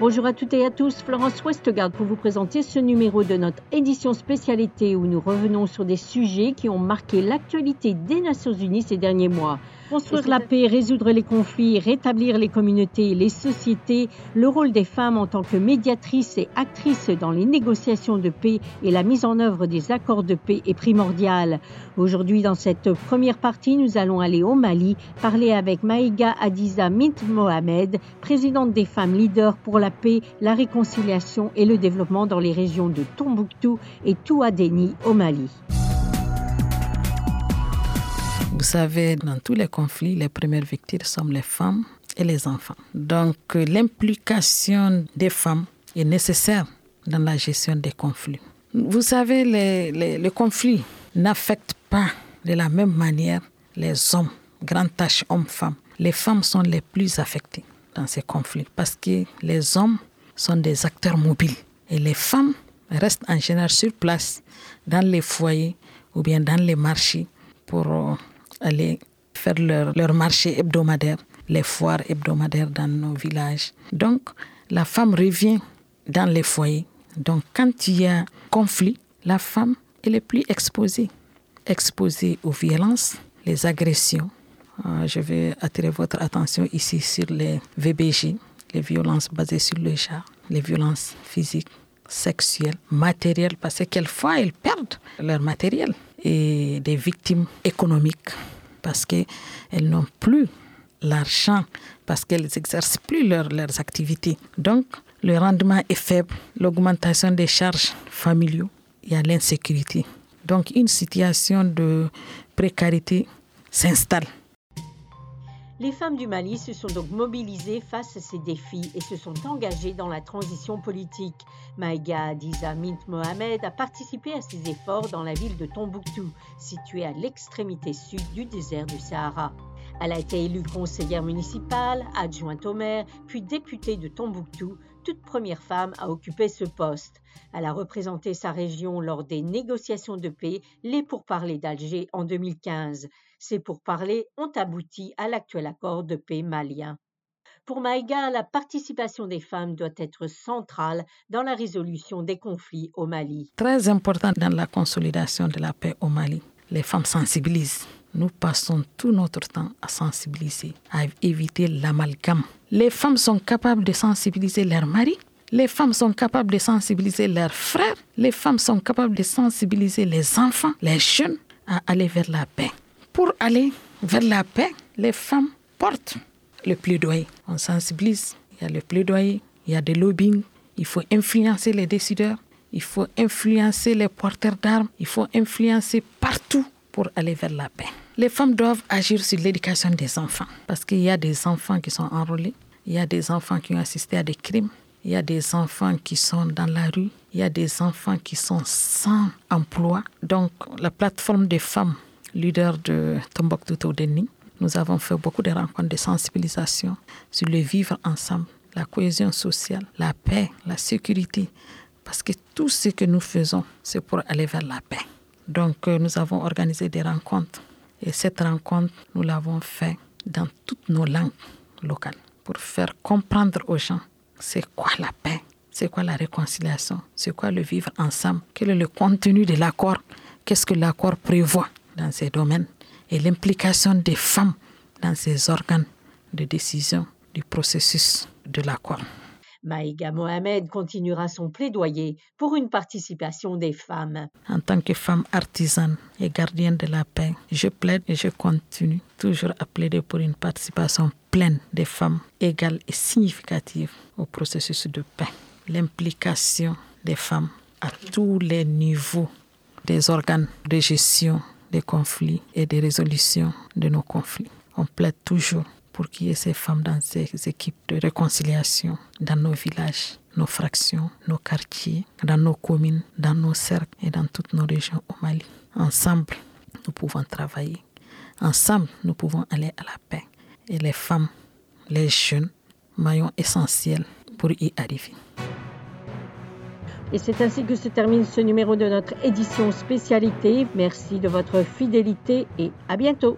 Bonjour à toutes et à tous, Florence Westgard pour vous présenter ce numéro de notre édition spécialité où nous revenons sur des sujets qui ont marqué l'actualité des Nations Unies ces derniers mois. Construire la paix, résoudre les conflits, rétablir les communautés les sociétés, le rôle des femmes en tant que médiatrices et actrices dans les négociations de paix et la mise en œuvre des accords de paix est primordial. Aujourd'hui, dans cette première partie, nous allons aller au Mali parler avec Maïga Adiza Mint Mohamed, présidente des femmes leaders pour la paix, la réconciliation et le développement dans les régions de Tombouctou et Touadéni au Mali. Vous savez, dans tous les conflits, les premières victimes sont les femmes et les enfants. Donc l'implication des femmes est nécessaire dans la gestion des conflits. Vous savez, les, les, les conflits n'affectent pas de la même manière les hommes, grandes tâches hommes-femmes. Les femmes sont les plus affectées dans ces conflits parce que les hommes sont des acteurs mobiles et les femmes restent en général sur place dans les foyers ou bien dans les marchés pour aller faire leur, leur marché hebdomadaire, les foires hebdomadaires dans nos villages. Donc, la femme revient dans les foyers. Donc, quand il y a conflit, la femme elle est plus exposée, exposée aux violences, les agressions. Euh, je vais attirer votre attention ici sur les VBG, les violences basées sur le genre, les violences physiques, sexuelles, matérielles, parce que quelquefois elles perdent leur matériel et des victimes économiques parce qu'elles n'ont plus l'argent, parce qu'elles n'exercent plus leur, leurs activités. Donc, le rendement est faible, l'augmentation des charges familiaux, il y a l'insécurité. Donc, une situation de précarité s'installe. Les femmes du Mali se sont donc mobilisées face à ces défis et se sont engagées dans la transition politique. Maïga Adiza Mint Mohamed a participé à ces efforts dans la ville de Tombouctou, située à l'extrémité sud du désert du Sahara. Elle a été élue conseillère municipale, adjointe au maire, puis députée de Tombouctou, toute première femme à occuper ce poste. Elle a représenté sa région lors des négociations de paix, les pourparlers d'Alger en 2015. Ces pourparlers ont abouti à l'actuel accord de paix malien. Pour Maïga, la participation des femmes doit être centrale dans la résolution des conflits au Mali. Très important dans la consolidation de la paix au Mali. Les femmes sensibilisent. Nous passons tout notre temps à sensibiliser, à éviter l'amalgame. Les femmes sont capables de sensibiliser leurs maris, les femmes sont capables de sensibiliser leurs frères, les femmes sont capables de sensibiliser les enfants, les jeunes à aller vers la paix. Pour aller vers la paix, les femmes portent le plaidoyer. On sensibilise, il y a le plaidoyer, il y a des lobbying, il faut influencer les décideurs, il faut influencer les porteurs d'armes, il faut influencer partout pour aller vers la paix. Les femmes doivent agir sur l'éducation des enfants parce qu'il y a des enfants qui sont enrôlés, il y a des enfants qui ont assisté à des crimes, il y a des enfants qui sont dans la rue, il y a des enfants qui sont sans emploi. Donc la plateforme des femmes leaders de Tombouctou Toudeni, nous avons fait beaucoup de rencontres de sensibilisation sur le vivre ensemble, la cohésion sociale, la paix, la sécurité, parce que tout ce que nous faisons, c'est pour aller vers la paix. Donc nous avons organisé des rencontres. Et cette rencontre, nous l'avons fait dans toutes nos langues locales pour faire comprendre aux gens c'est quoi la paix, c'est quoi la réconciliation, c'est quoi le vivre ensemble, quel est le contenu de l'accord, qu'est-ce que l'accord prévoit dans ces domaines et l'implication des femmes dans ces organes de décision du processus de l'accord. Maïga Mohamed continuera son plaidoyer pour une participation des femmes. En tant que femme artisane et gardienne de la paix, je plaide et je continue toujours à plaider pour une participation pleine des femmes, égale et significative au processus de paix. L'implication des femmes à tous les niveaux des organes de gestion des conflits et des résolutions de nos conflits. On plaide toujours pour qu'il y ait ces femmes dans ces équipes de réconciliation dans nos villages, nos fractions, nos quartiers, dans nos communes, dans nos cercles et dans toutes nos régions au Mali. Ensemble, nous pouvons travailler. Ensemble, nous pouvons aller à la paix. Et les femmes, les jeunes, maillons essentiels pour y arriver. Et c'est ainsi que se termine ce numéro de notre édition spécialité. Merci de votre fidélité et à bientôt.